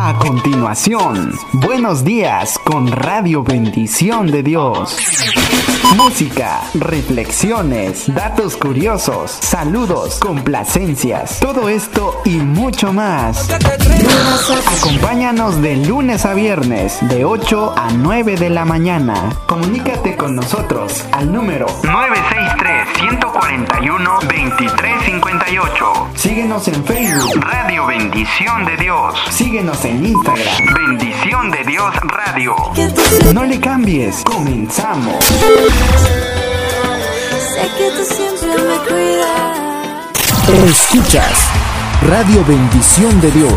A continuación, buenos días con Radio Bendición de Dios. Música, reflexiones, datos curiosos, saludos, complacencias, todo esto y mucho más. Acompáñanos de lunes a viernes, de 8 a 9 de la mañana. Comunícate con nosotros al número 963-141-2358. Síguenos en Facebook, Radio Bendición de Dios. Síguenos en Instagram, Bendición de Dios Radio. No le cambies, comenzamos. Sé que tú siempre me cuidas. Escuchas Radio Bendición de Dios.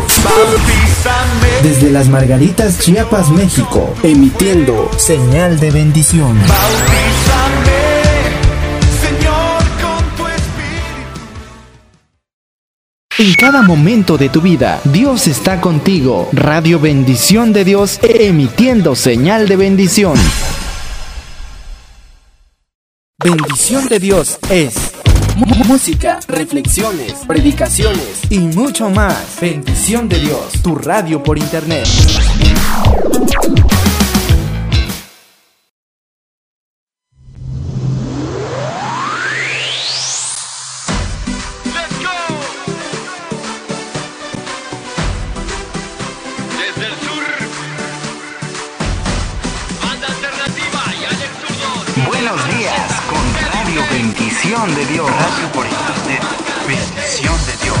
Desde las Margaritas, Chiapas, México. Emitiendo señal de bendición. En cada momento de tu vida, Dios está contigo. Radio Bendición de Dios, emitiendo señal de bendición. Bendición de Dios es música, reflexiones, predicaciones y mucho más. Bendición de Dios, tu radio por internet. Bendición de Dios. Radio por internet. Bendición de Dios.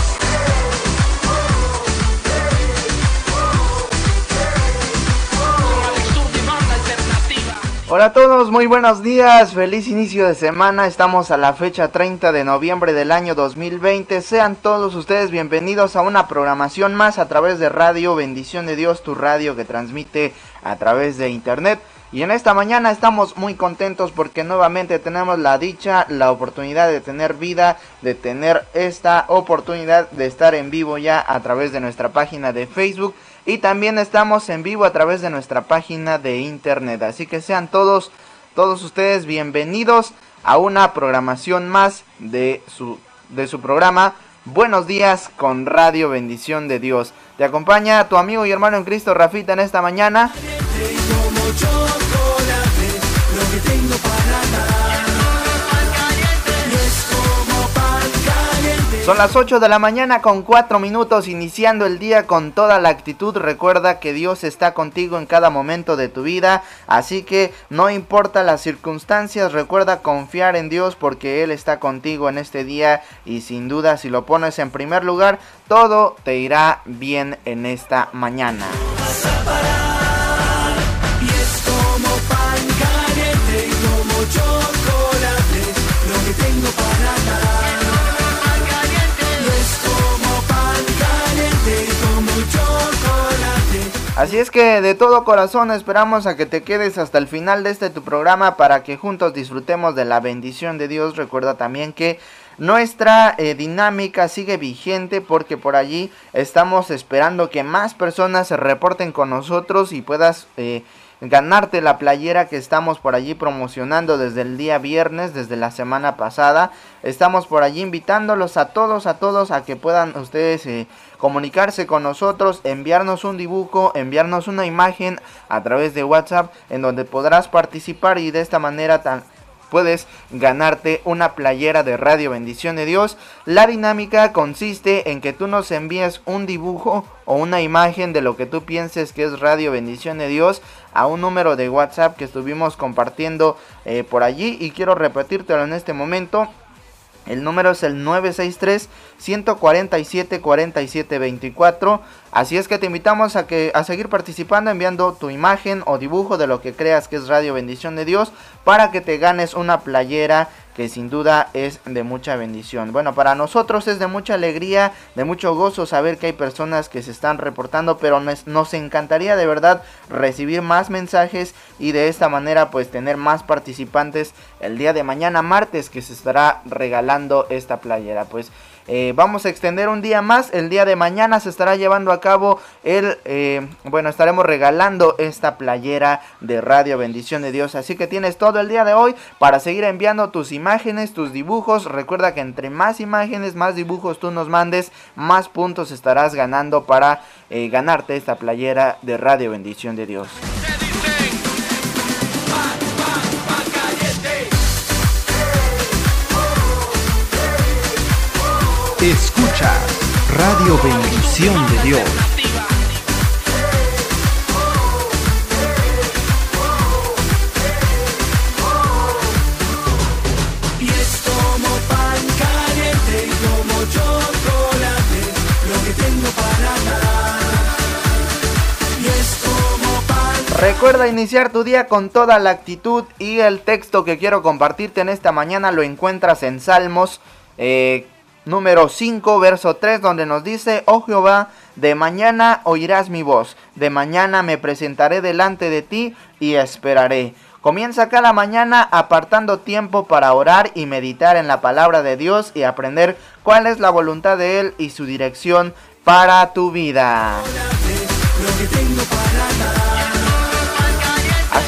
Hola a todos, muy buenos días, feliz inicio de semana, estamos a la fecha 30 de noviembre del año 2020, sean todos ustedes bienvenidos a una programación más a través de Radio Bendición de Dios, tu radio que transmite a través de internet. Y en esta mañana estamos muy contentos porque nuevamente tenemos la dicha, la oportunidad de tener vida, de tener esta oportunidad de estar en vivo ya a través de nuestra página de Facebook y también estamos en vivo a través de nuestra página de internet. Así que sean todos, todos ustedes bienvenidos a una programación más de su, de su programa. Buenos días con Radio Bendición de Dios. Te acompaña tu amigo y hermano en Cristo Rafita en esta mañana. Son las 8 de la mañana con 4 minutos iniciando el día con toda la actitud. Recuerda que Dios está contigo en cada momento de tu vida. Así que no importa las circunstancias, recuerda confiar en Dios porque Él está contigo en este día. Y sin duda si lo pones en primer lugar, todo te irá bien en esta mañana. Así es que de todo corazón esperamos a que te quedes hasta el final de este tu programa para que juntos disfrutemos de la bendición de Dios. Recuerda también que nuestra eh, dinámica sigue vigente porque por allí estamos esperando que más personas se reporten con nosotros y puedas eh, ganarte la playera que estamos por allí promocionando desde el día viernes, desde la semana pasada. Estamos por allí invitándolos a todos, a todos a que puedan ustedes eh, comunicarse con nosotros, enviarnos un dibujo, enviarnos una imagen a través de WhatsApp en donde podrás participar y de esta manera tan puedes ganarte una playera de Radio Bendición de Dios. La dinámica consiste en que tú nos envíes un dibujo o una imagen de lo que tú pienses que es Radio Bendición de Dios a un número de WhatsApp que estuvimos compartiendo eh, por allí y quiero repetírtelo en este momento. El número es el 963-147-4724. Así es que te invitamos a, que, a seguir participando enviando tu imagen o dibujo de lo que creas que es Radio Bendición de Dios para que te ganes una playera que sin duda es de mucha bendición. Bueno, para nosotros es de mucha alegría, de mucho gozo saber que hay personas que se están reportando, pero nos, nos encantaría de verdad recibir más mensajes y de esta manera pues tener más participantes el día de mañana martes que se estará regalando esta playera. Pues eh, vamos a extender un día más. El día de mañana se estará llevando a cabo el, eh, bueno, estaremos regalando esta playera de Radio Bendición de Dios. Así que tienes todo el día de hoy para seguir enviando tus imágenes, tus dibujos. Recuerda que entre más imágenes, más dibujos tú nos mandes, más puntos estarás ganando para eh, ganarte esta playera de Radio Bendición de Dios. Escucha Radio Bendición de Dios. Alternativa. Y es como pan caliente y como chocolate lo que tengo para dar. Y es como pan Recuerda iniciar tu día con toda la actitud y el texto que quiero compartirte en esta mañana lo encuentras en Salmos eh, número 5, verso 3, donde nos dice, oh Jehová, de mañana oirás mi voz, de mañana me presentaré delante de ti y esperaré. Comienza cada mañana apartando tiempo para orar y meditar en la palabra de Dios y aprender cuál es la voluntad de Él y su dirección para tu vida.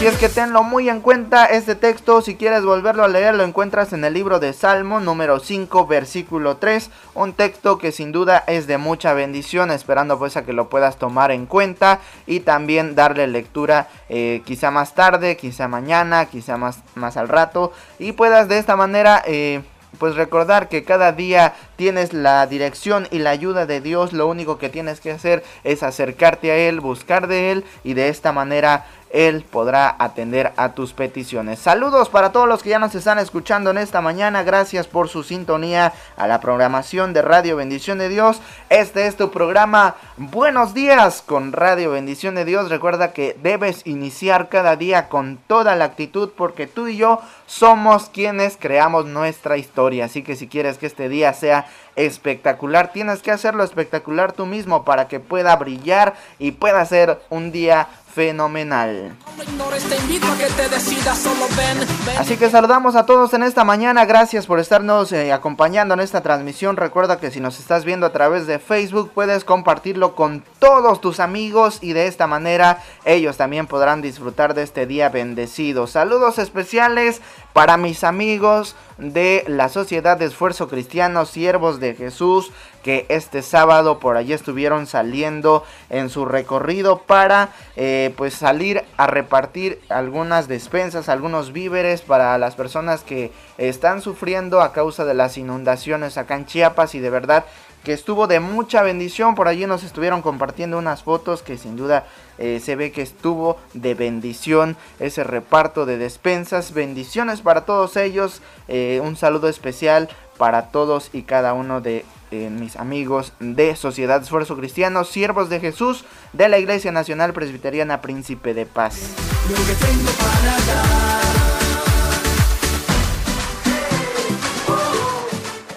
Así es que tenlo muy en cuenta este texto, si quieres volverlo a leer lo encuentras en el libro de Salmo número 5 versículo 3, un texto que sin duda es de mucha bendición, esperando pues a que lo puedas tomar en cuenta y también darle lectura eh, quizá más tarde, quizá mañana, quizá más, más al rato. Y puedas de esta manera... eh, pues recordar que cada día tienes la dirección y la ayuda de Dios, lo único que tienes que hacer es acercarte a Él, buscar de Él y de esta manera Él podrá atender a tus peticiones. Saludos para todos los que ya nos están escuchando en esta mañana, gracias por su sintonía a la programación de Radio Bendición de Dios. Este es tu programa Buenos días con Radio Bendición de Dios. Recuerda que debes iniciar cada día con toda la actitud porque tú y yo somos quienes creamos nuestra historia. Así que si quieres que este día sea espectacular, tienes que hacerlo espectacular tú mismo para que pueda brillar y pueda ser un día fenomenal. Así que saludamos a todos en esta mañana, gracias por estarnos eh, acompañando en esta transmisión. Recuerda que si nos estás viendo a través de Facebook puedes compartirlo con todos tus amigos y de esta manera ellos también podrán disfrutar de este día bendecido. Saludos especiales para mis amigos de la Sociedad de Esfuerzo Cristiano, siervos de Jesús, que este sábado por allí estuvieron saliendo en su recorrido para eh, pues salir a repartir algunas despensas, algunos víveres para las personas que están sufriendo a causa de las inundaciones acá en Chiapas. Y de verdad que estuvo de mucha bendición. Por allí nos estuvieron compartiendo unas fotos que sin duda eh, se ve que estuvo de bendición ese reparto de despensas. Bendiciones para todos ellos. Eh, un saludo especial para todos y cada uno de eh, mis amigos de Sociedad Esfuerzo Cristiano, siervos de Jesús de la Iglesia Nacional Presbiteriana Príncipe de Paz.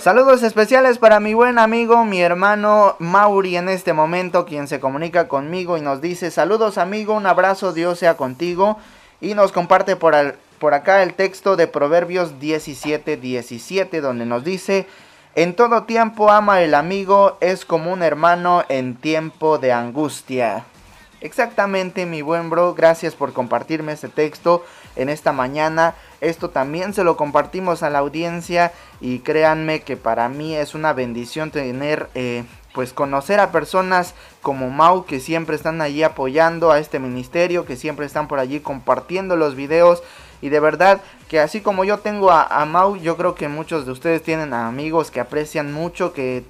Saludos especiales para mi buen amigo, mi hermano Mauri en este momento, quien se comunica conmigo y nos dice saludos amigo, un abrazo, Dios sea contigo. Y nos comparte por, al- por acá el texto de Proverbios 17, 17, donde nos dice, en todo tiempo ama el amigo, es como un hermano en tiempo de angustia. Exactamente, mi buen bro, gracias por compartirme este texto en esta mañana. Esto también se lo compartimos a la audiencia y créanme que para mí es una bendición tener, eh, pues conocer a personas como Mau que siempre están allí apoyando a este ministerio, que siempre están por allí compartiendo los videos. Y de verdad que así como yo tengo a, Mau, yo creo que muchos de ustedes tienen amigos que aprecian mucho, que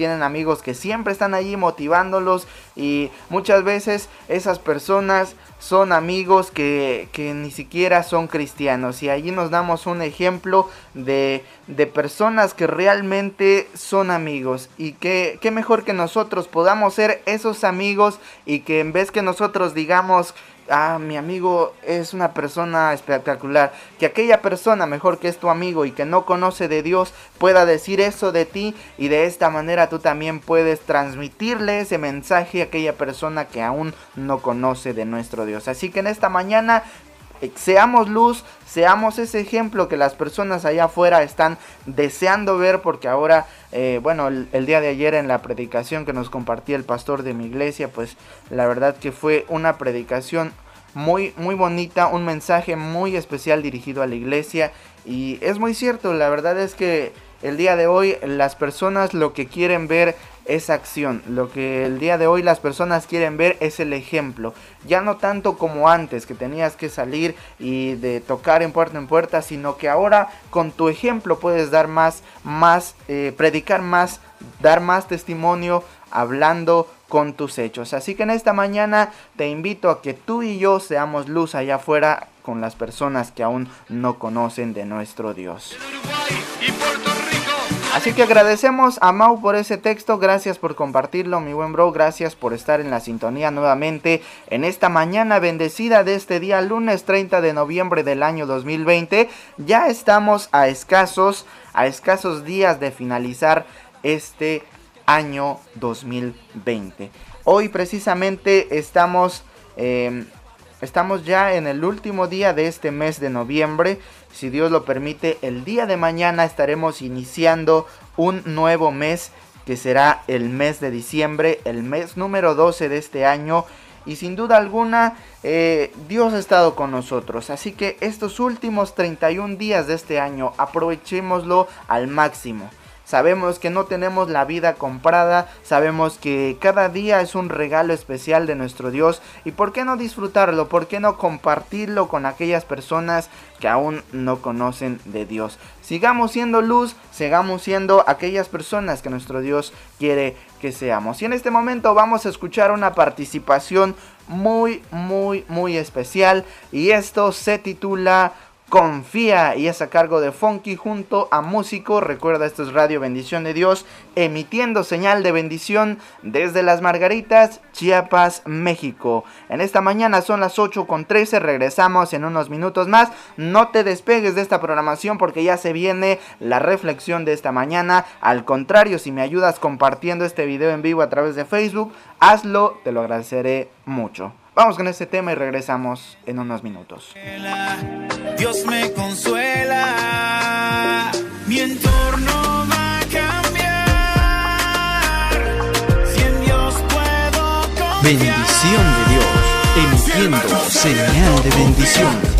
tienen amigos que siempre están allí motivándolos y muchas veces esas personas son amigos que, que ni siquiera son cristianos. Y allí nos damos un ejemplo de, de personas que realmente son amigos. Y que, que mejor que nosotros podamos ser esos amigos y que en vez que nosotros digamos ah, mi amigo es una persona espectacular, que aquella persona mejor que es tu amigo y que no conoce de Dios pueda decir eso de ti y de esta manera tú también puedes transmitirle ese mensaje a aquella persona que aún no conoce de nuestro Dios. Así que en esta mañana seamos luz, seamos ese ejemplo que las personas allá afuera están deseando ver porque ahora, eh, bueno, el, el, día de ayer en la predicación que nos compartía el pastor de mi iglesia, pues la verdad que fue una predicación muy, muy bonita, un mensaje muy especial dirigido a la iglesia y es muy cierto, la verdad es que el día de hoy las personas lo que quieren ver es acción. Lo que el día de hoy las personas quieren ver es el ejemplo. Ya no tanto como antes, que tenías que salir y de tocar en puerta en puerta, sino que ahora con tu ejemplo puedes dar más, más, eh, predicar más, dar más testimonio hablando con tus hechos. Así que en esta mañana te invito a que tú y yo seamos luz allá afuera con las personas que aún no conocen de nuestro Dios. Así que agradecemos a Mau por ese texto, gracias por compartirlo, mi buen bro, gracias por estar en la sintonía nuevamente en esta mañana bendecida de este día, lunes 30 de noviembre del año 2020. Ya estamos a escasos, a escasos días de finalizar este año 2020. Hoy precisamente estamos, eh, estamos ya en el último día de este mes de noviembre. Si Dios lo permite, el día de mañana estaremos iniciando un nuevo mes que será el mes de diciembre, el mes número 12 de este año. Y sin duda alguna, eh, Dios ha estado con nosotros. Así que estos últimos 31 días de este año, aprovechémoslo al máximo. Sabemos que no tenemos la vida comprada, sabemos que cada día es un regalo especial de nuestro Dios y por qué no disfrutarlo, por qué no compartirlo con aquellas personas que aún no conocen de Dios. Sigamos siendo luz, sigamos siendo aquellas personas que nuestro Dios quiere que seamos. Y en este momento vamos a escuchar una participación muy, muy, muy especial y esto se titula Confía y es a cargo de Funky junto a Músico. Recuerda, esto es Radio Bendición de Dios, emitiendo señal de bendición desde Las Margaritas, Chiapas, México. En esta mañana son las 8 con 13, regresamos en unos minutos más. No te despegues de esta programación porque ya se viene la reflexión de esta mañana. Al contrario, si me ayudas compartiendo este video en vivo a través de Facebook, hazlo, te lo agradeceré mucho. Vamos con este tema y regresamos en unos minutos. Dios me consuela, mi entorno va a cambiar. Si en Dios puedo confiar. Bendición de Dios, emitiendo señal de bendición.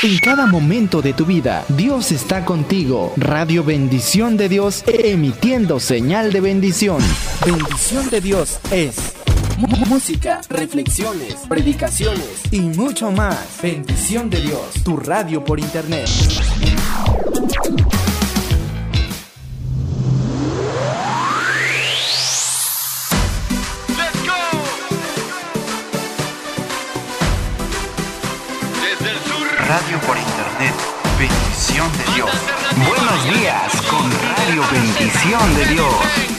En cada momento de tu vida, Dios está contigo. Radio Bendición de Dios, emitiendo señal de bendición. Bendición de Dios es música, reflexiones, predicaciones y mucho más. Bendición de Dios, tu radio por internet. Buenos días con Radio Bendición de Dios.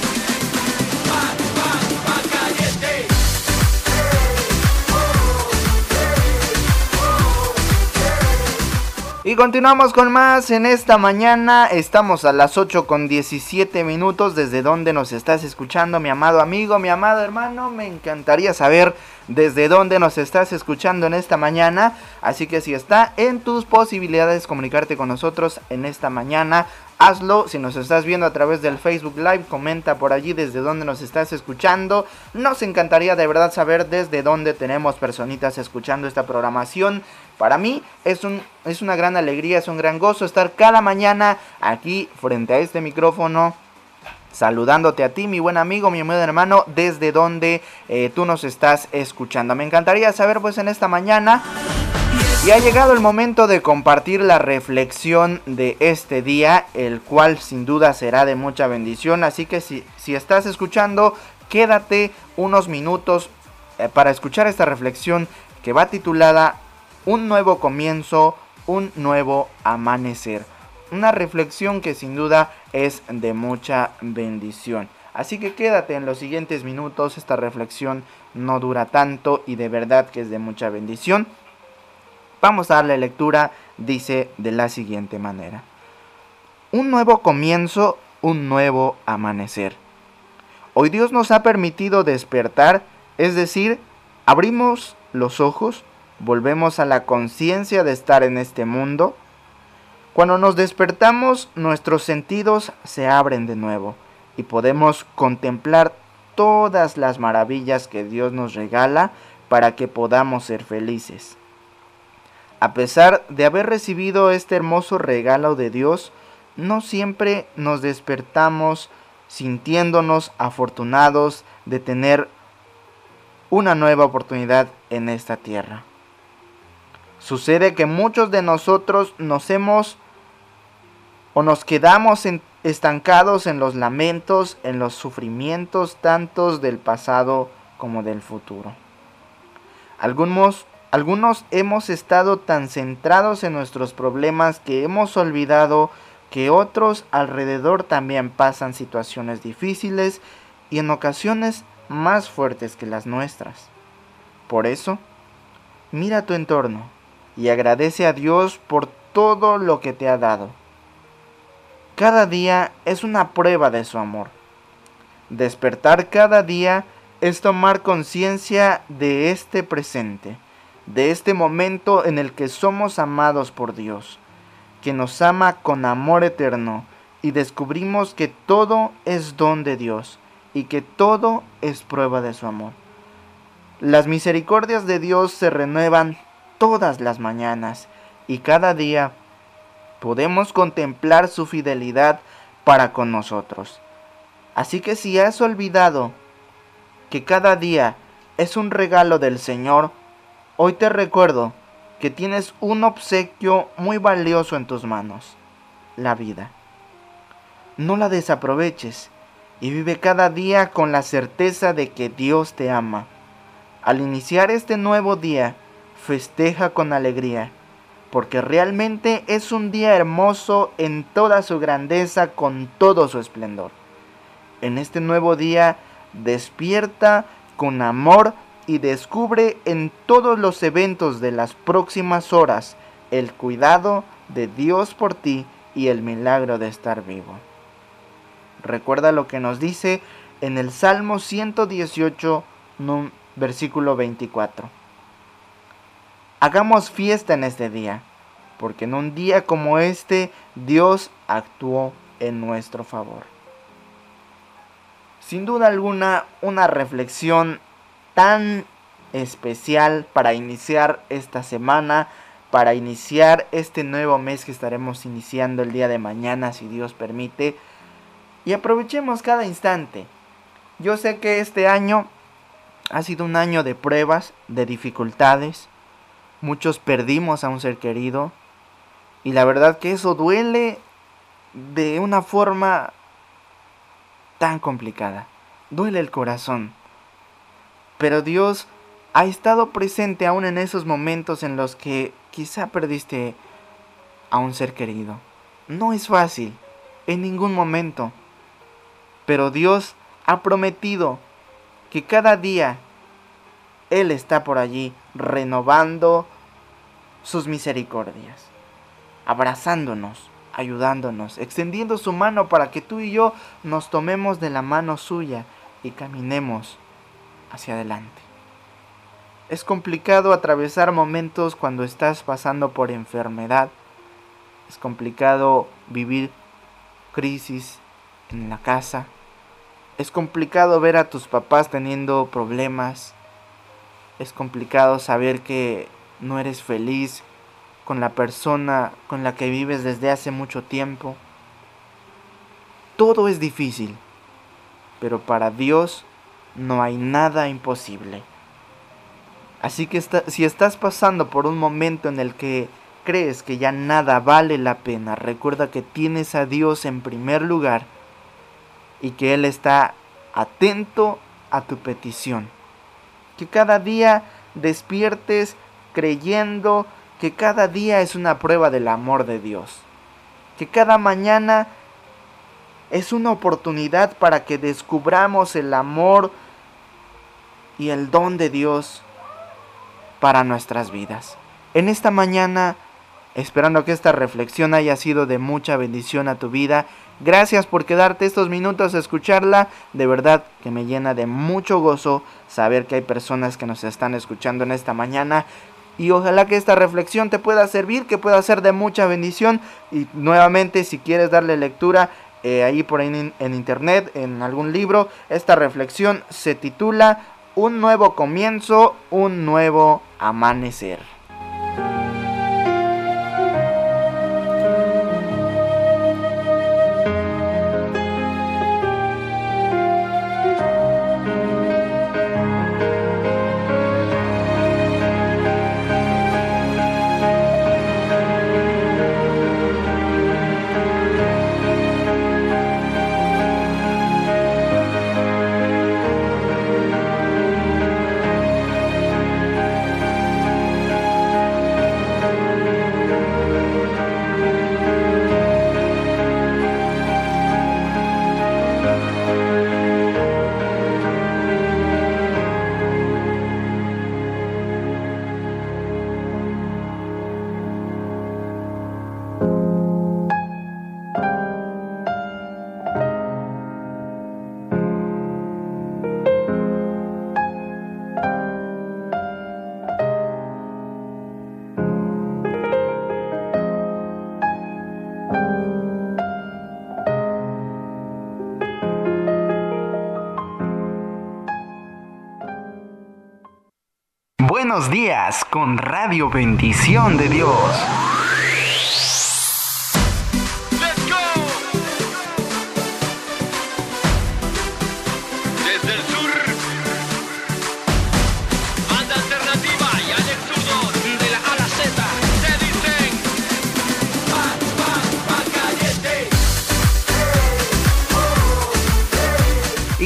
Y continuamos con más en esta mañana. Estamos a las 8 con 17 minutos. Desde dónde nos estás escuchando, mi amado amigo, mi amado hermano. Me encantaría saber desde dónde nos estás escuchando en esta mañana. Así que si está en tus posibilidades comunicarte con nosotros en esta mañana, hazlo. Si nos estás viendo a través del Facebook Live, comenta por allí desde dónde nos estás escuchando. Nos encantaría de verdad saber desde dónde tenemos personitas escuchando esta programación. Para mí es, un, es una gran alegría, es un gran gozo estar cada mañana aquí frente a este micrófono saludándote a ti, mi buen amigo, mi buen hermano, desde donde eh, tú nos estás escuchando. Me encantaría saber pues en esta mañana y ha llegado el momento de compartir la reflexión de este día, el cual sin duda será de mucha bendición. Así que si, si estás escuchando, quédate unos minutos eh, para escuchar esta reflexión que va titulada Un nuevo comienzo, un nuevo amanecer. Una reflexión que sin duda es de mucha bendición. Así que quédate en los siguientes minutos, esta reflexión no dura tanto y de verdad que es de mucha bendición. Vamos a darle lectura, dice de la siguiente manera. Un nuevo comienzo, un nuevo amanecer. Hoy Dios nos ha permitido despertar, es decir, abrimos los ojos, volvemos a la conciencia de estar en este mundo. Cuando nos despertamos, nuestros sentidos se abren de nuevo y podemos contemplar todas las maravillas que Dios nos regala para que podamos ser felices. A pesar de haber recibido este hermoso regalo de Dios, no siempre nos despertamos sintiéndonos afortunados de tener una nueva oportunidad en esta tierra. Sucede que muchos de nosotros nos hemos o nos quedamos estancados en los lamentos, en los sufrimientos tantos del pasado como del futuro. Algunos, algunos hemos estado tan centrados en nuestros problemas que hemos olvidado que otros alrededor también pasan situaciones difíciles y en ocasiones más fuertes que las nuestras. Por eso, mira tu entorno y agradece a Dios por todo lo que te ha dado. Cada día es una prueba de su amor. Despertar cada día es tomar conciencia de este presente, de este momento en el que somos amados por Dios, que nos ama con amor eterno y descubrimos que todo es don de Dios y que todo es prueba de su amor. Las misericordias de Dios se renuevan todas las mañanas y cada día podemos contemplar su fidelidad para con nosotros. Así que si has olvidado que cada día es un regalo del Señor, hoy te recuerdo que tienes un obsequio muy valioso en tus manos, la vida. No la desaproveches y vive cada día con la certeza de que Dios te ama. Al iniciar este nuevo día, festeja con alegría, porque realmente es un día hermoso en toda su grandeza, con todo su esplendor. En este nuevo día, despierta con amor y descubre en todos los eventos de las próximas horas el cuidado de Dios por ti y el milagro de estar vivo. Recuerda lo que nos dice en el Salmo 118, num- versículo 24. Hagamos fiesta en este día. porque en un día como este Dios actuó en nuestro favor. Sin duda alguna, una reflexión tan especial para iniciar esta semana, para iniciar este nuevo mes que estaremos iniciando el día de mañana, si Dios permite. Y aprovechemos cada instante. Yo sé que este año ha sido un año de pruebas, de dificultades. Muchos perdimos a un ser querido. Y la verdad que eso duele de una forma tan complicada. Duele el corazón. Pero Dios ha estado presente aún en esos momentos en los que quizá perdiste a un ser querido. No es fácil, en ningún momento. Pero Dios ha prometido que cada día Él está por allí renovando sus misericordias, abrazándonos, ayudándonos, extendiendo su mano para que tú y yo nos tomemos de la mano suya y caminemos hacia adelante. Es complicado atravesar momentos cuando estás pasando por enfermedad. Es complicado vivir crisis en la casa. Es complicado ver a tus papás teniendo problemas. Es complicado saber que no eres feliz con la persona con la que vives desde hace mucho tiempo. Todo es difícil, pero para Dios no hay nada imposible. Así que si estás pasando por un momento en el que crees que ya nada vale la pena, recuerda que tienes a Dios en primer lugar y que Él está atento a tu petición. Que cada día despiertes creyendo que cada día es una prueba del amor de Dios. Que cada mañana es una oportunidad para que descubramos el amor y el don de Dios para nuestras vidas. En esta mañana, esperando que esta reflexión haya sido de mucha bendición a tu vida, gracias por quedarte estos minutos a escucharla. De verdad que me llena de mucho gozo saber que hay personas que nos están escuchando en esta mañana. Y ojalá que esta reflexión te pueda servir, que pueda ser de mucha bendición. Y nuevamente, si quieres darle lectura, eh, ahí por ahí en, en internet, en algún libro, esta reflexión se titula Un nuevo comienzo, un nuevo amanecer. Días con Radio Bendición de Dios.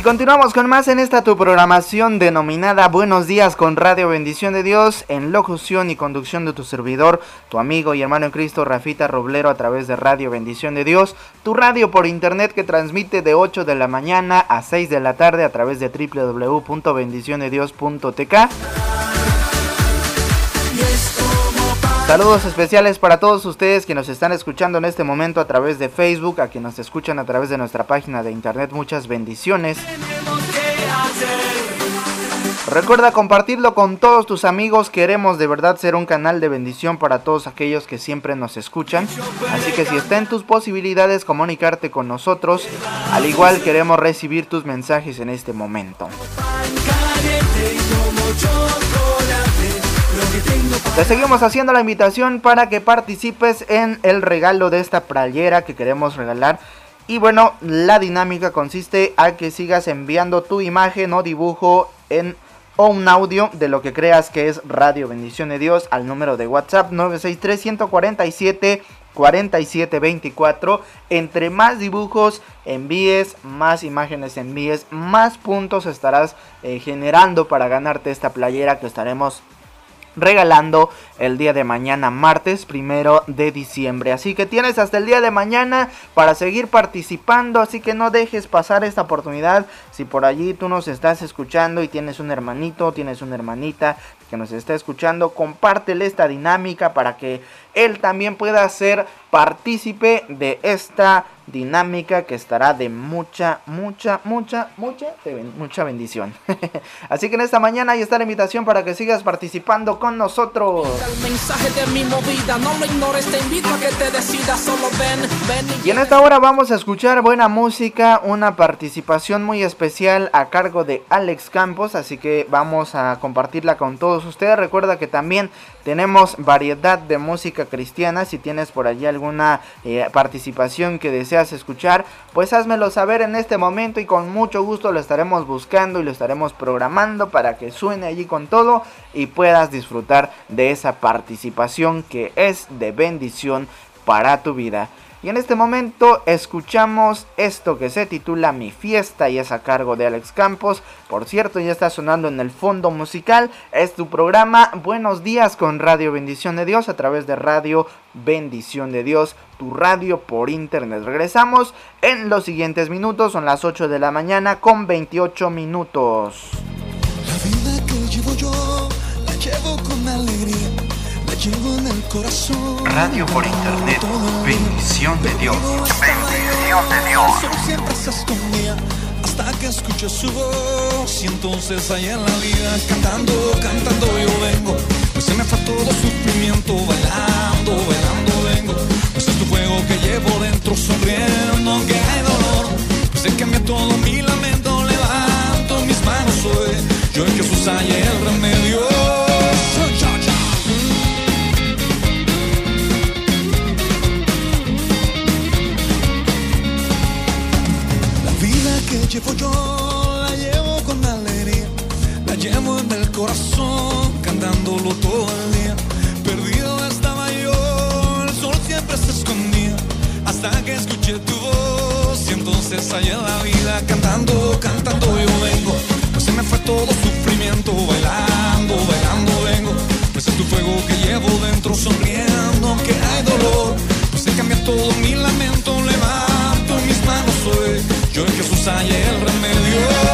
Continuamos con más en esta tu programación denominada Buenos días con Radio Bendición de Dios en locución y conducción de tu servidor, tu amigo y hermano en Cristo Rafita Roblero a través de Radio Bendición de Dios, tu radio por internet que transmite de 8 de la mañana a 6 de la tarde a través de www.bendiciondedios.tk. Saludos especiales para todos ustedes que nos están escuchando en este momento a través de Facebook, a quienes nos escuchan a través de nuestra página de internet. Muchas bendiciones. Recuerda compartirlo con todos tus amigos. Queremos de verdad ser un canal de bendición para todos aquellos que siempre nos escuchan. Así que si está en tus posibilidades comunicarte con nosotros, al igual queremos recibir tus mensajes en este momento. Te seguimos haciendo la invitación para que participes en el regalo de esta playera que queremos regalar. Y bueno, la dinámica consiste a que sigas enviando tu imagen o dibujo en o un audio de lo que creas que es Radio Bendición de Dios al número de WhatsApp 963 147 4724. Entre más dibujos envíes, más imágenes envíes, más puntos estarás eh, generando para ganarte esta playera que estaremos regalando el día de mañana, martes primero de diciembre. Así que tienes hasta el día de mañana para seguir participando. Así que no dejes pasar esta oportunidad. Si por allí tú nos estás escuchando y tienes un hermanito, tienes una hermanita que nos está escuchando, compártele esta dinámica para que él también pueda ser partícipe de esta dinámica que estará de mucha, mucha, mucha, mucha, mucha bendición. Así que en esta mañana hay está la invitación para que sigas participando con nosotros. Y en esta hora vamos a escuchar buena música, una participación muy especial a cargo de Alex Campos, así que vamos a compartirla con todos ustedes. Recuerda que también tenemos variedad de música cristiana. Si tienes por allí alguna eh, participación que deseas escuchar, pues házmelo saber en este momento y con mucho gusto lo estaremos buscando y lo estaremos programando para que suene allí con todo y puedas disfrutar de esa participación que es de bendición para tu vida. Y en este momento escuchamos esto que se titula Mi fiesta y es a cargo de Alex Campos. Por cierto, ya está sonando en el fondo musical. Es tu programa Buenos días con Radio Bendición de Dios a través de Radio Bendición de Dios, tu radio por internet. Regresamos en los siguientes minutos. Son las 8 de la mañana con 28 minutos. La vida que llevo yo, Radio por internet. Bendición de Dios. Bendición de Dios. Siempre se escondía hasta que escuché su voz. Y entonces ahí en la vida, cantando, cantando yo vengo. Pues se me fue todo sufrimiento, bailando, bailando vengo. Pues es tu fuego que llevo dentro, sonriendo, aunque hay dolor. Pues se cambia todo mi lamento, levanto mis manos hoy. Yo en Jesús hay el remedio. Llevo yo la llevo con alegría, la llevo en el corazón, cantándolo todo el día. Perdido estaba yo, el sol siempre se escondía, hasta que escuché tu voz. Y entonces en la vida, cantando, cantando yo vengo. Pues se me fue todo sufrimiento, bailando, bailando vengo. Pues es tu fuego que llevo dentro, sonriendo, aunque hay dolor. Pues se cambia todo mi lamento, hoy. Jesús hay el remedio.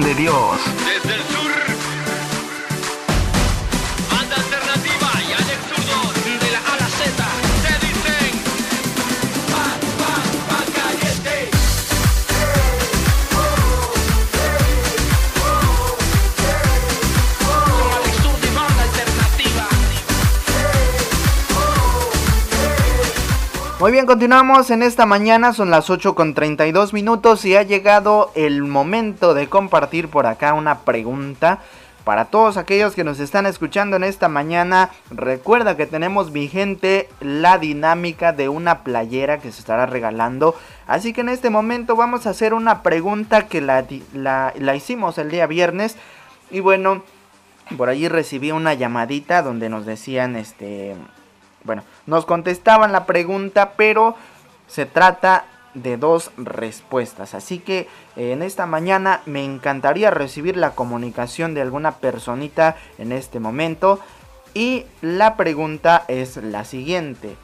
De Dios. Continuamos en esta mañana, son las 8 con 32 minutos y ha llegado el momento de compartir por acá una pregunta. Para todos aquellos que nos están escuchando en esta mañana, recuerda que tenemos vigente la dinámica de una playera que se estará regalando. Así que en este momento vamos a hacer una pregunta que la, la, la hicimos el día viernes. Y bueno, por allí recibí una llamadita donde nos decían, este, bueno, nos contestaban la pregunta, pero se trata de dos respuestas. Así que eh, en esta mañana me encantaría recibir la comunicación de alguna personita en este momento. Y la pregunta es la siguiente.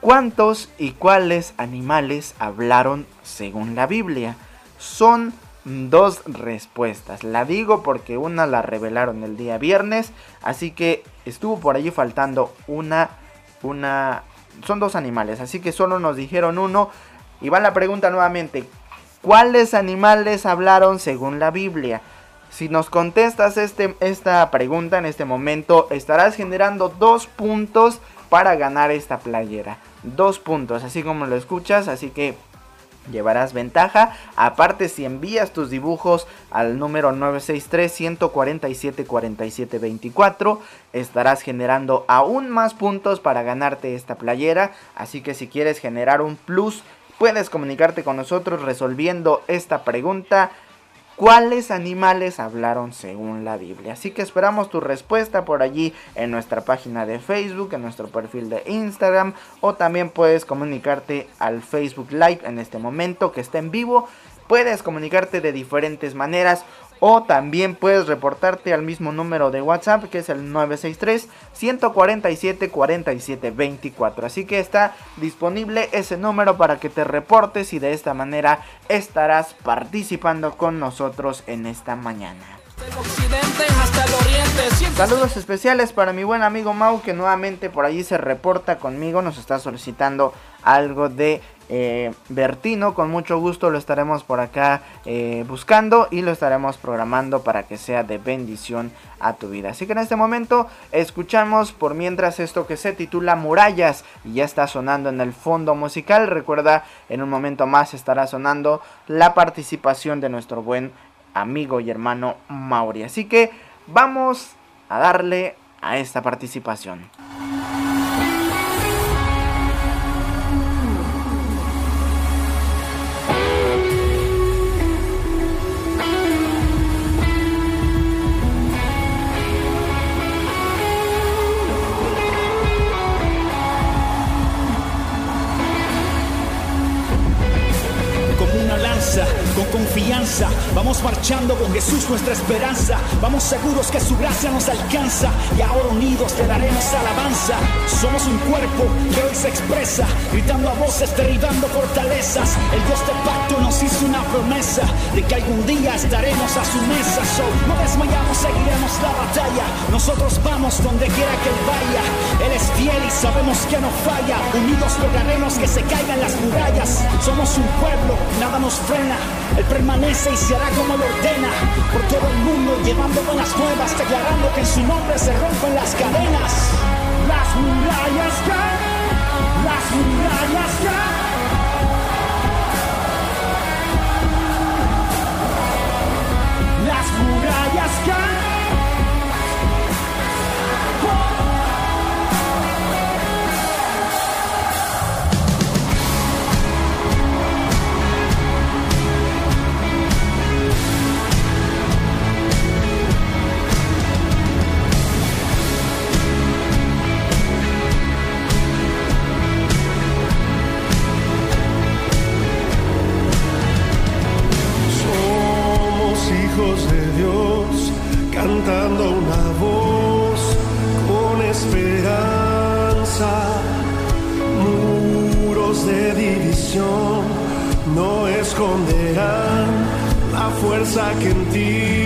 ¿Cuántos y cuáles animales hablaron según la Biblia? Son dos respuestas. La digo porque una la revelaron el día viernes, así que estuvo por allí faltando una una son dos animales, así que solo nos dijeron uno y va la pregunta nuevamente. ¿Cuáles animales hablaron según la Biblia? Si nos contestas este, esta pregunta en este momento, estarás generando dos puntos para ganar esta playera. Dos puntos, así como lo escuchas, así que llevarás ventaja. Aparte, si envías tus dibujos al número 963-147-4724, estarás generando aún más puntos para ganarte esta playera. Así que si quieres generar un plus, puedes comunicarte con nosotros resolviendo esta pregunta. ¿Cuáles animales hablaron según la Biblia? Así que esperamos tu respuesta por allí en nuestra página de Facebook, en nuestro perfil de Instagram o también puedes comunicarte al Facebook Live en este momento que está en vivo. Puedes comunicarte de diferentes maneras o también puedes reportarte al mismo número de WhatsApp que es el 963 147 47 24. Así que está disponible ese número para que te reportes y de esta manera estarás participando con nosotros en esta mañana. Saludos especiales para mi buen amigo Mau que nuevamente por allí se reporta conmigo, nos está solicitando algo de eh, Bertino, con mucho gusto lo estaremos por acá eh, buscando y lo estaremos programando para que sea de bendición a tu vida. Así que en este momento escuchamos por mientras esto que se titula Murallas y ya está sonando en el fondo musical. Recuerda, en un momento más estará sonando la participación de nuestro buen amigo y hermano Mauri. Así que vamos a darle a esta participación. Con confianza. Vamos marchando con Jesús nuestra esperanza. Vamos seguros que su gracia nos alcanza. Y ahora unidos te daremos alabanza. Somos un cuerpo que hoy se expresa, gritando a voces, derribando fortalezas. El Dios del pacto nos hizo una promesa de que algún día estaremos a su mesa. No desmayamos, seguiremos la batalla. Nosotros vamos donde quiera que Él vaya. Él es fiel y sabemos que no falla. Unidos lograremos que se caigan las murallas. Somos un pueblo, nada nos frena. Él permanece y se hará como Él ordena. Por todo el mundo llevando buenas nuevas, declarando que en su nombre se rompen las cadenas. Las murallas caen, las murallas caen. Fuerza que en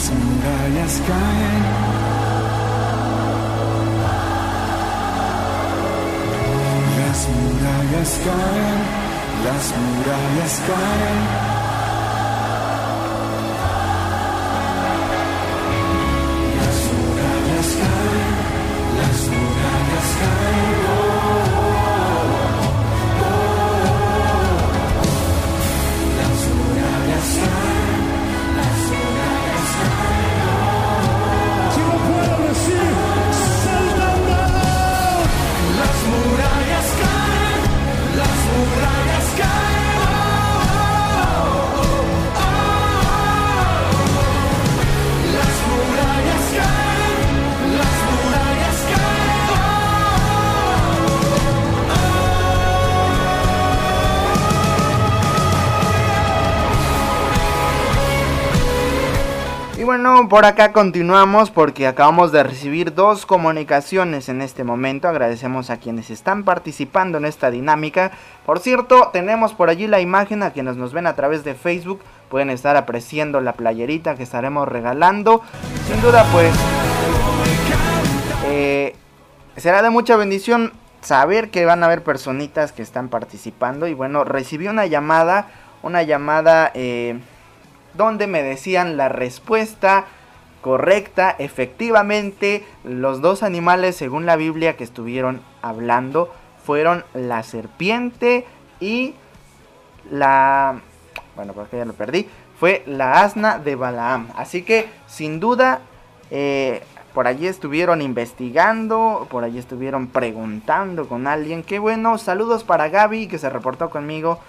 las murallas caen. Las murallas caen, las murallas caen. Por acá continuamos porque acabamos de recibir dos comunicaciones en este momento. Agradecemos a quienes están participando en esta dinámica. Por cierto, tenemos por allí la imagen a quienes nos ven a través de Facebook. Pueden estar apreciando la playerita que estaremos regalando. Sin duda, pues, eh, será de mucha bendición saber que van a haber personitas que están participando. Y bueno, recibí una llamada, una llamada... eh, donde me decían la respuesta correcta. Efectivamente, los dos animales, según la Biblia que estuvieron hablando, fueron la serpiente y la... Bueno, porque ya lo perdí. Fue la asna de Balaam. Así que, sin duda, eh, por allí estuvieron investigando, por allí estuvieron preguntando con alguien. Qué bueno, saludos para Gaby que se reportó conmigo.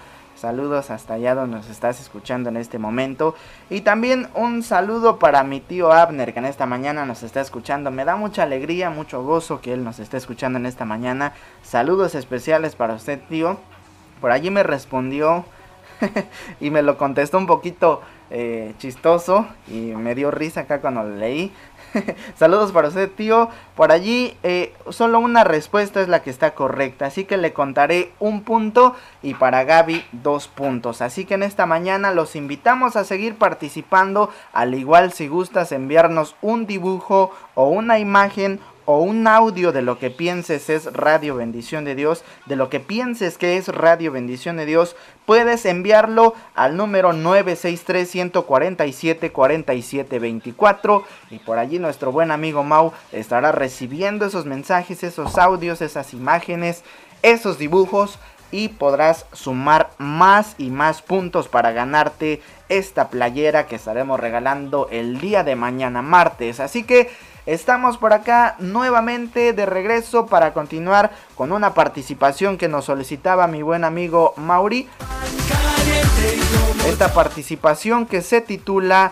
Saludos hasta allá donde nos estás escuchando en este momento. Y también un saludo para mi tío Abner que en esta mañana nos está escuchando. Me da mucha alegría, mucho gozo que él nos esté escuchando en esta mañana. Saludos especiales para usted, tío. Por allí me respondió y me lo contestó un poquito eh, chistoso y me dio risa acá cuando lo leí. Saludos para usted, tío. Por allí, eh, solo una respuesta es la que está correcta. Así que le contaré un punto y para Gaby dos puntos. Así que en esta mañana los invitamos a seguir participando. Al igual, si gustas enviarnos un dibujo o una imagen o un audio de lo que pienses es Radio Bendición de Dios, de lo que pienses que es Radio Bendición de Dios, puedes enviarlo al número 963-147-4724 y por allí nuestro buen amigo Mau estará recibiendo esos mensajes, esos audios, esas imágenes, esos dibujos y podrás sumar más y más puntos para ganarte esta playera que estaremos regalando el día de mañana martes. Así que estamos por acá nuevamente de regreso para continuar con una participación que nos solicitaba mi buen amigo Mauri. Esta participación que se titula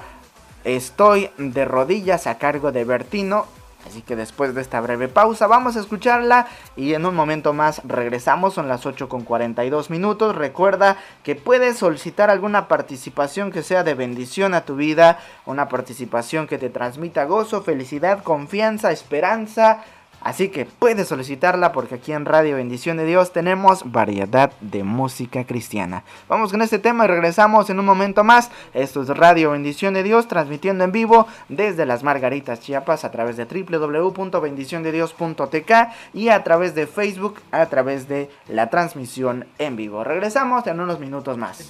Estoy de rodillas a cargo de Bertino. Así que después de esta breve pausa vamos a escucharla y en un momento más regresamos, son las 8 con 42 minutos. Recuerda que puedes solicitar alguna participación que sea de bendición a tu vida, una participación que te transmita gozo, felicidad, confianza, esperanza. Así que puedes solicitarla porque aquí en Radio Bendición de Dios tenemos variedad de música cristiana. Vamos con este tema y regresamos en un momento más. Esto es Radio Bendición de Dios transmitiendo en vivo desde las Margaritas Chiapas a través de www.bendiciondedios.tk y a través de Facebook a través de la transmisión en vivo. Regresamos en unos minutos más.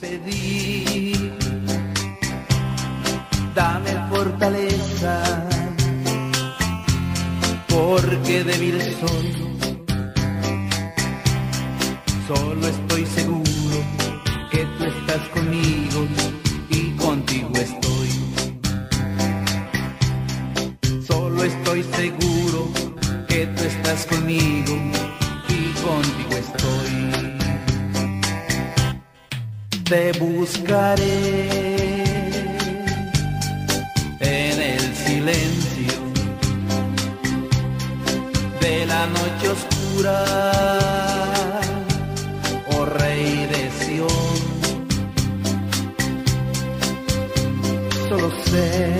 Porque débil soy. Solo estoy seguro que tú estás conmigo y contigo estoy. Solo estoy seguro que tú estás conmigo y contigo estoy te buscaré en el silencio la noche oscura, oh Rey de Sión. Solo sé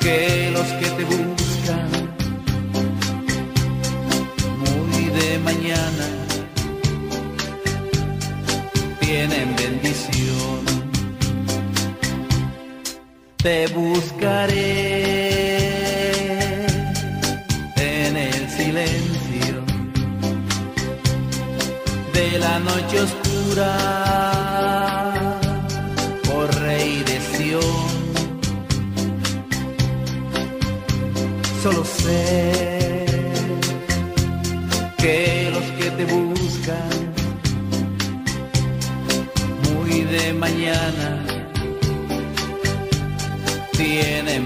que los que te buscan muy de mañana tienen bendición. Te buscaré la noche oscura, oh Rey de Sión. Solo sé que los que te buscan muy de mañana tienen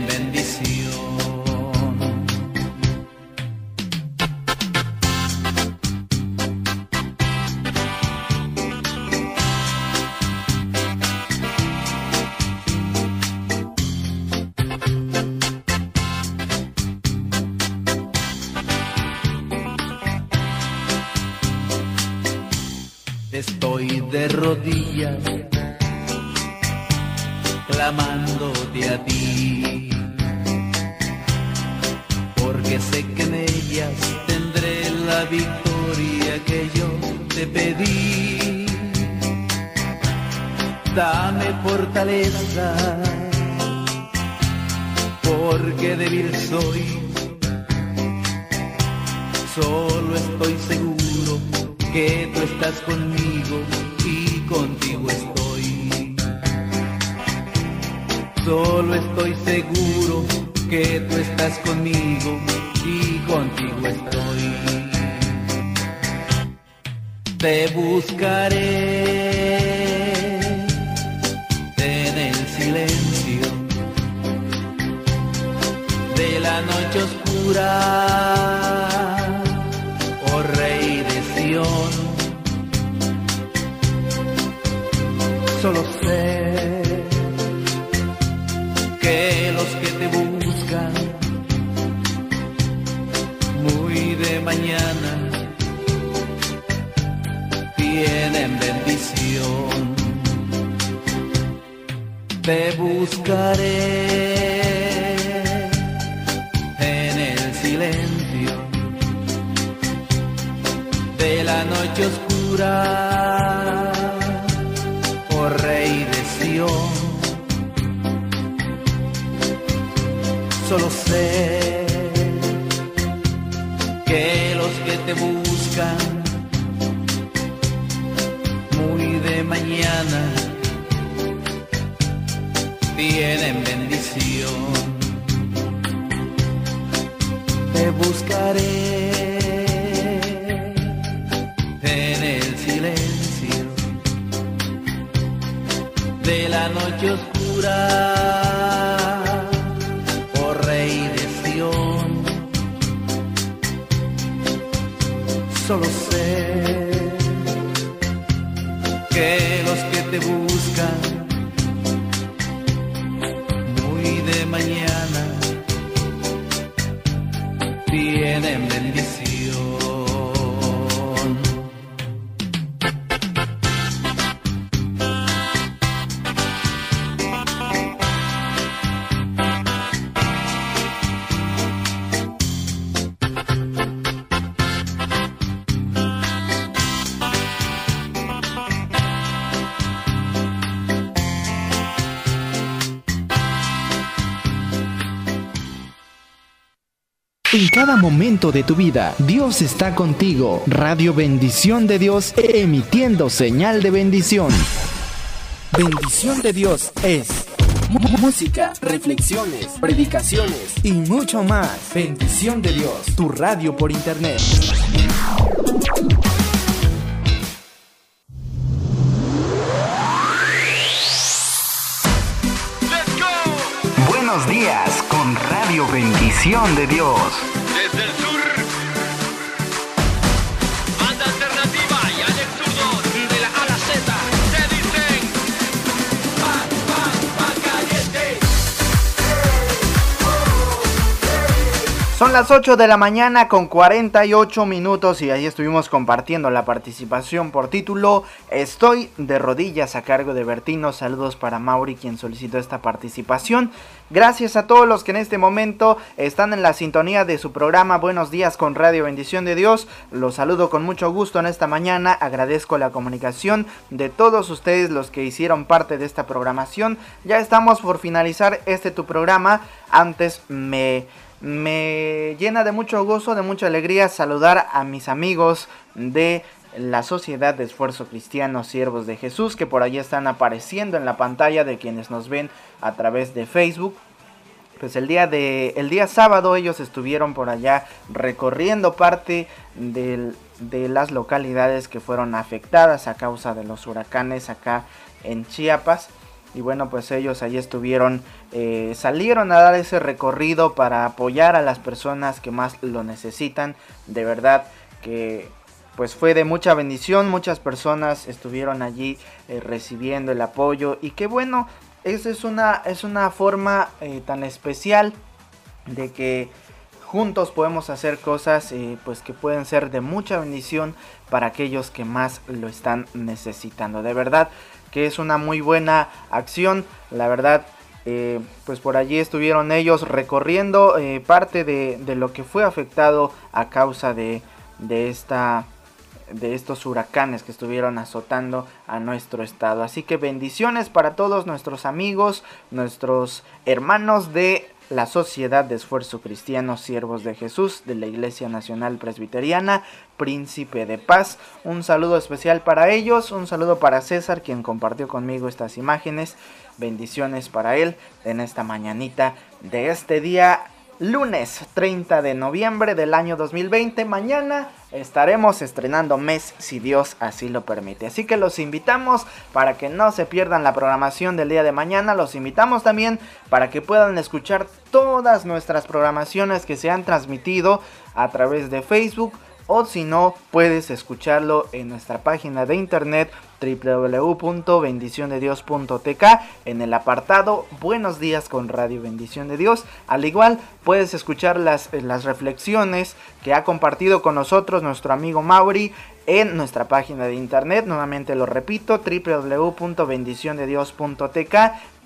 Estoy de rodillas clamándote a ti, porque sé que en ellas tendré la victoria que yo te pedí. Dame fortaleza, porque débil soy. Solo estoy seguro que tú estás conmigo y contigo estoy. Solo estoy seguro que tú estás conmigo y contigo estoy. Te buscaré en el silencio de la noche oscura, Que los que te buscan muy de mañana tienen bendición. Te buscaré en el silencio de la noche oscura, sé que los que te buscan muy de mañana tienen bendición. Te buscaré en el silencio de la noche oscura. Cada momento de tu vida, Dios está contigo. Radio Bendición de Dios, emitiendo señal de bendición. Bendición de Dios es música, reflexiones, predicaciones y mucho más. Bendición de Dios, tu radio por internet. Buenos días con Radio Bendición de Dios. Son las 8 de la mañana con 48 minutos y ahí estuvimos compartiendo la participación por título Estoy de rodillas a cargo de Bertino. Saludos para Mauri quien solicitó esta participación. Gracias a todos los que en este momento están en la sintonía de su programa Buenos días con Radio Bendición de Dios. Los saludo con mucho gusto en esta mañana. Agradezco la comunicación de todos ustedes los que hicieron parte de esta programación. Ya estamos por finalizar este tu programa. Antes me me llena de mucho gozo, de mucha alegría saludar a mis amigos de la Sociedad de Esfuerzo Cristiano Siervos de Jesús que por allí están apareciendo en la pantalla de quienes nos ven a través de Facebook. Pues el día de el día sábado ellos estuvieron por allá recorriendo parte de las localidades que fueron afectadas a causa de los huracanes acá en Chiapas. Y bueno, pues ellos ahí estuvieron, eh, salieron a dar ese recorrido para apoyar a las personas que más lo necesitan. De verdad que pues fue de mucha bendición, muchas personas estuvieron allí eh, recibiendo el apoyo y qué bueno, esa es una, es una forma eh, tan especial de que juntos podemos hacer cosas pues que pueden ser de mucha bendición para aquellos que más lo están necesitando. De verdad que es una muy buena acción, la verdad. eh, pues por allí estuvieron ellos recorriendo eh, parte de, de lo que fue afectado a causa de, de esta de estos huracanes que estuvieron azotando a nuestro estado. Así que bendiciones para todos nuestros amigos, nuestros hermanos de la Sociedad de Esfuerzo Cristiano Siervos de Jesús de la Iglesia Nacional Presbiteriana Príncipe de Paz. Un saludo especial para ellos, un saludo para César quien compartió conmigo estas imágenes. Bendiciones para él en esta mañanita de este día lunes 30 de noviembre del año 2020. Mañana estaremos estrenando mes si Dios así lo permite. Así que los invitamos para que no se pierdan la programación del día de mañana. Los invitamos también para que puedan escuchar todas nuestras programaciones que se han transmitido a través de Facebook. O si no, puedes escucharlo en nuestra página de internet www.bendiciondedios.tk en el apartado Buenos días con Radio Bendición de Dios. Al igual puedes escuchar las, eh, las reflexiones que ha compartido con nosotros nuestro amigo Mauri en nuestra página de internet. Nuevamente lo repito, www.bendiciondedios.tk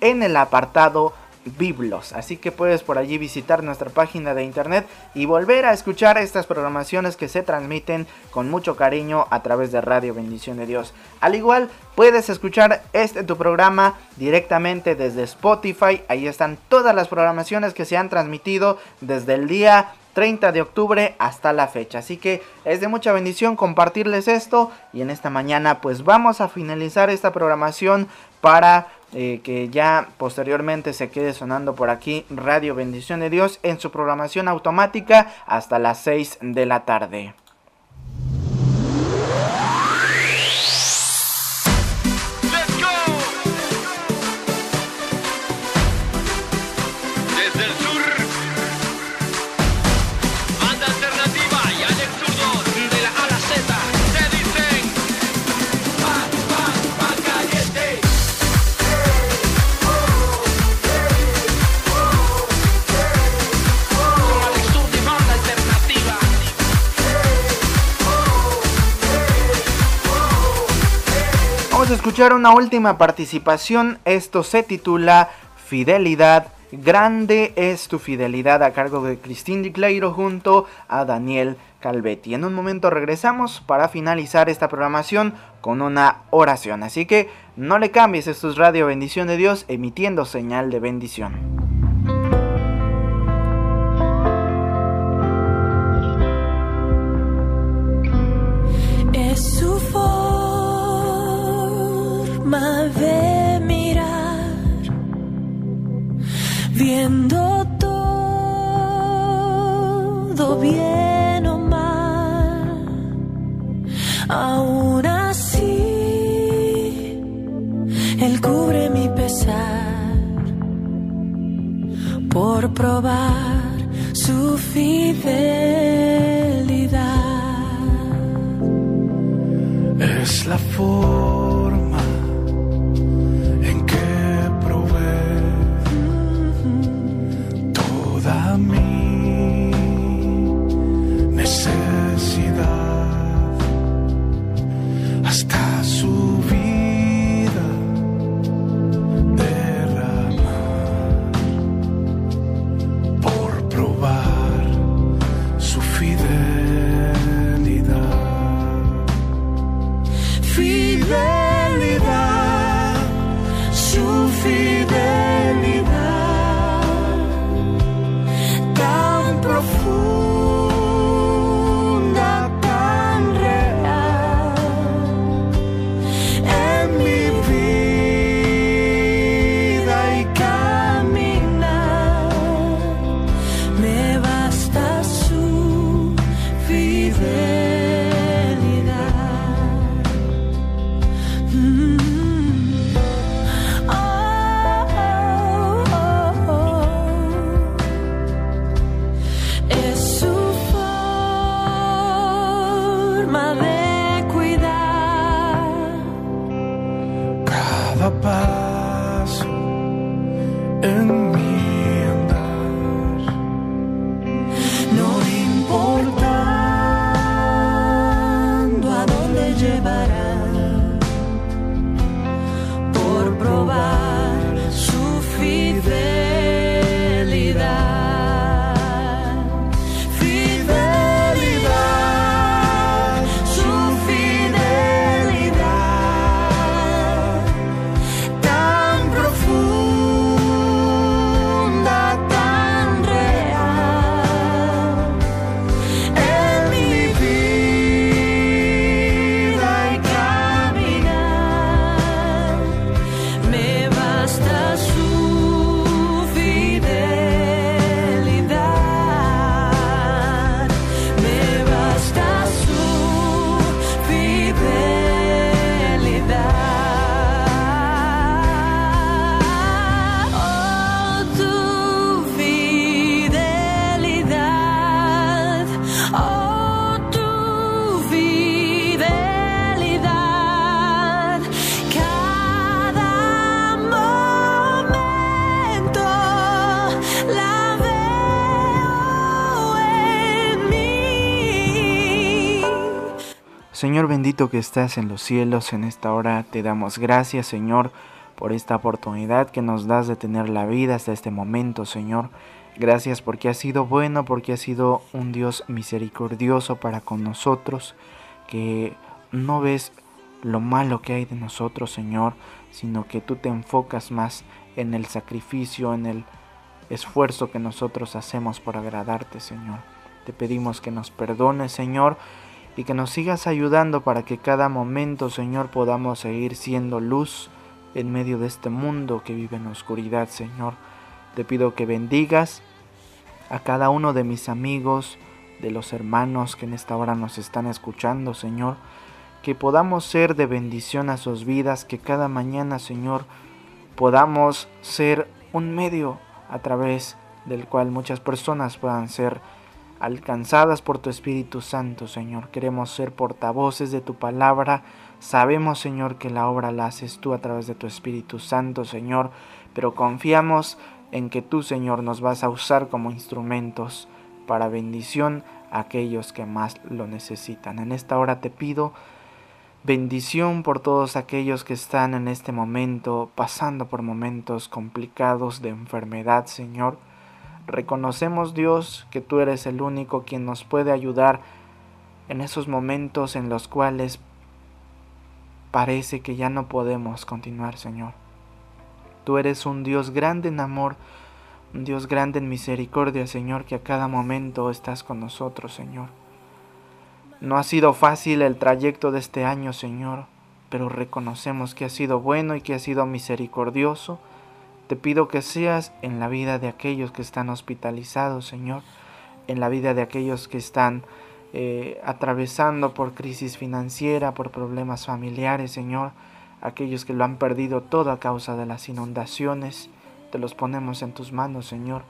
en el apartado Biblos. Así que puedes por allí visitar nuestra página de internet y volver a escuchar estas programaciones que se transmiten con mucho cariño a través de Radio Bendición de Dios. Al igual, puedes escuchar este tu programa directamente desde Spotify. Ahí están todas las programaciones que se han transmitido desde el día 30 de octubre hasta la fecha. Así que es de mucha bendición compartirles esto y en esta mañana pues vamos a finalizar esta programación para eh, que ya posteriormente se quede sonando por aquí Radio Bendición de Dios en su programación automática hasta las 6 de la tarde. Vamos a escuchar una última participación. Esto se titula Fidelidad. Grande es tu fidelidad a cargo de Cristín Dicleiro junto a Daniel Calvetti. En un momento regresamos para finalizar esta programación con una oración. Así que no le cambies, esto es Radio Bendición de Dios emitiendo señal de bendición. Forma de mirar, viendo todo bien o mal. Aún así, Él cubre mi pesar por probar su fidelidad. Es la forma Que estás en los cielos, en esta hora te damos gracias, Señor, por esta oportunidad que nos das de tener la vida hasta este momento, Señor. Gracias porque has sido bueno, porque has sido un Dios misericordioso para con nosotros, que no ves lo malo que hay de nosotros, Señor, sino que tú te enfocas más en el sacrificio, en el esfuerzo que nosotros hacemos por agradarte, Señor. Te pedimos que nos perdones, Señor, y que nos sigas ayudando para que cada momento, Señor, podamos seguir siendo luz en medio de este mundo que vive en oscuridad, Señor. Te pido que bendigas a cada uno de mis amigos, de los hermanos que en esta hora nos están escuchando, Señor. Que podamos ser de bendición a sus vidas, que cada mañana, Señor, podamos ser un medio a través del cual muchas personas puedan ser alcanzadas por tu Espíritu Santo, Señor. Queremos ser portavoces de tu palabra. Sabemos, Señor, que la obra la haces tú a través de tu Espíritu Santo, Señor, pero confiamos en que tú, Señor, nos vas a usar como instrumentos para bendición a aquellos que más lo necesitan. En esta hora te pido bendición por todos aquellos que están en este momento pasando por momentos complicados de enfermedad, Señor. Reconocemos, Dios, que tú eres el único quien nos puede ayudar en esos momentos en los cuales parece que ya no podemos continuar, Señor. Tú eres un Dios grande en amor, un Dios grande en misericordia, Señor, que a cada momento estás con nosotros, Señor. No ha sido fácil el trayecto de este año, Señor, pero reconocemos que ha sido bueno y que ha sido misericordioso. Te pido que seas en la vida de aquellos que están hospitalizados, Señor, en la vida de aquellos que están eh, atravesando por crisis financiera, por problemas familiares, Señor, aquellos que lo han perdido todo a causa de las inundaciones, te los ponemos en tus manos, Señor.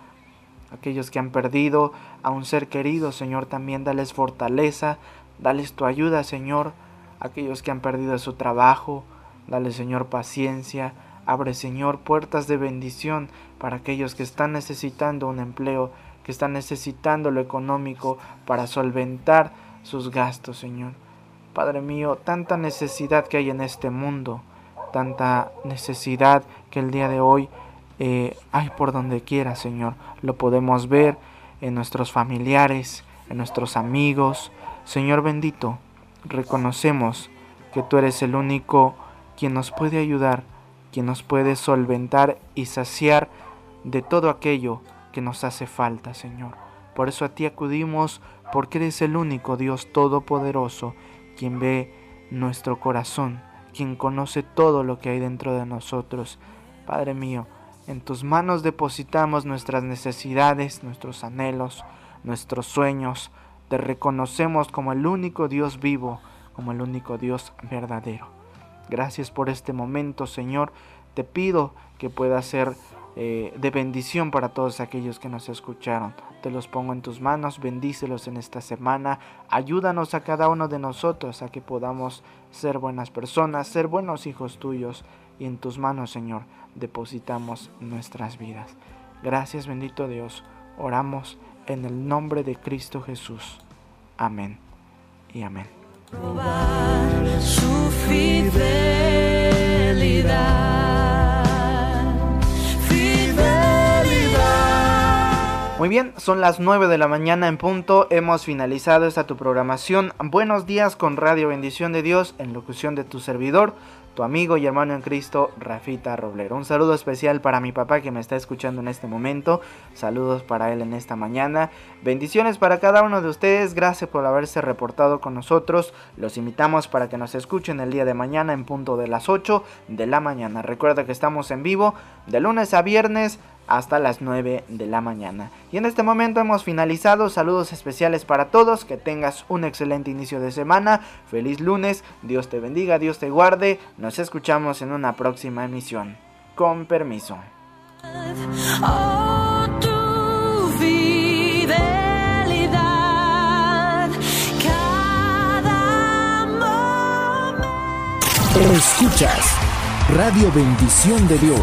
Aquellos que han perdido a un ser querido, Señor, también dales fortaleza, dales tu ayuda, Señor. Aquellos que han perdido su trabajo, dale, Señor, paciencia. Abre, Señor, puertas de bendición para aquellos que están necesitando un empleo, que están necesitando lo económico para solventar sus gastos, Señor. Padre mío, tanta necesidad que hay en este mundo, tanta necesidad que el día de hoy eh, hay por donde quiera, Señor. Lo podemos ver en nuestros familiares, en nuestros amigos. Señor bendito, reconocemos que tú eres el único quien nos puede ayudar, quien nos puede solventar y saciar de todo aquello que nos hace falta, Señor. Por eso a ti acudimos, porque eres el único Dios todopoderoso, quien ve nuestro corazón, quien conoce todo lo que hay dentro de nosotros. Padre mío, en tus manos depositamos nuestras necesidades, nuestros anhelos, nuestros sueños. Te reconocemos como el único Dios vivo, como el único Dios verdadero. Gracias por este momento, Señor. Te pido que pueda ser eh, de bendición para todos aquellos que nos escucharon. Te los pongo en tus manos, bendícelos en esta semana. Ayúdanos a cada uno de nosotros a que podamos ser buenas personas, ser buenos hijos tuyos. Y en tus manos, Señor, depositamos nuestras vidas. Gracias, bendito Dios. Oramos en el nombre de Cristo Jesús. Amén y amén. Su fidelidad, fidelidad. Muy bien, son las 9 de la mañana en punto. Hemos finalizado esta tu programación. Buenos días con Radio Bendición de Dios en locución de tu servidor, tu amigo y hermano en Cristo, Rafita Roblero. Un saludo especial para mi papá que me está escuchando en este momento. Saludos para él en esta mañana. Bendiciones para cada uno de ustedes. Gracias por haberse reportado con nosotros. Los invitamos para que nos escuchen el día de mañana en punto de las 8 de la mañana. Recuerda que estamos en vivo de lunes a viernes hasta las 9 de la mañana. Y en este momento hemos finalizado. Saludos especiales para todos. Que tengas un excelente inicio de semana. Feliz lunes. Dios te bendiga, Dios te guarde. Nos escuchamos en una próxima emisión. Con permiso. Oh, tu fidelidad, cada momento. Escuchas Radio Bendición de Dios.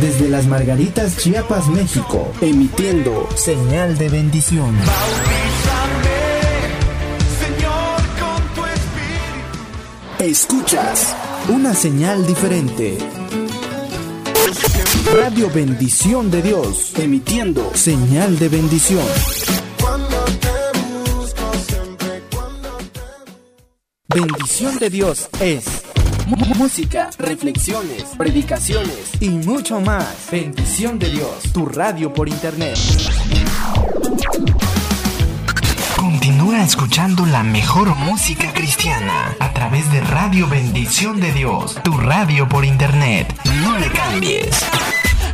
Desde las Margaritas, Chiapas, México. Emitiendo señal de bendición. Señor, con tu espíritu. Escuchas una señal diferente. Radio Bendición de Dios. Emitiendo señal de bendición. Bendición de Dios es Música, reflexiones, predicaciones y mucho más. Bendición de Dios, tu radio por internet. Continúa escuchando la mejor música cristiana a través de Radio Bendición de Dios, tu radio por internet. No le cambies.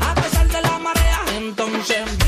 A pesar de la marea, entonces...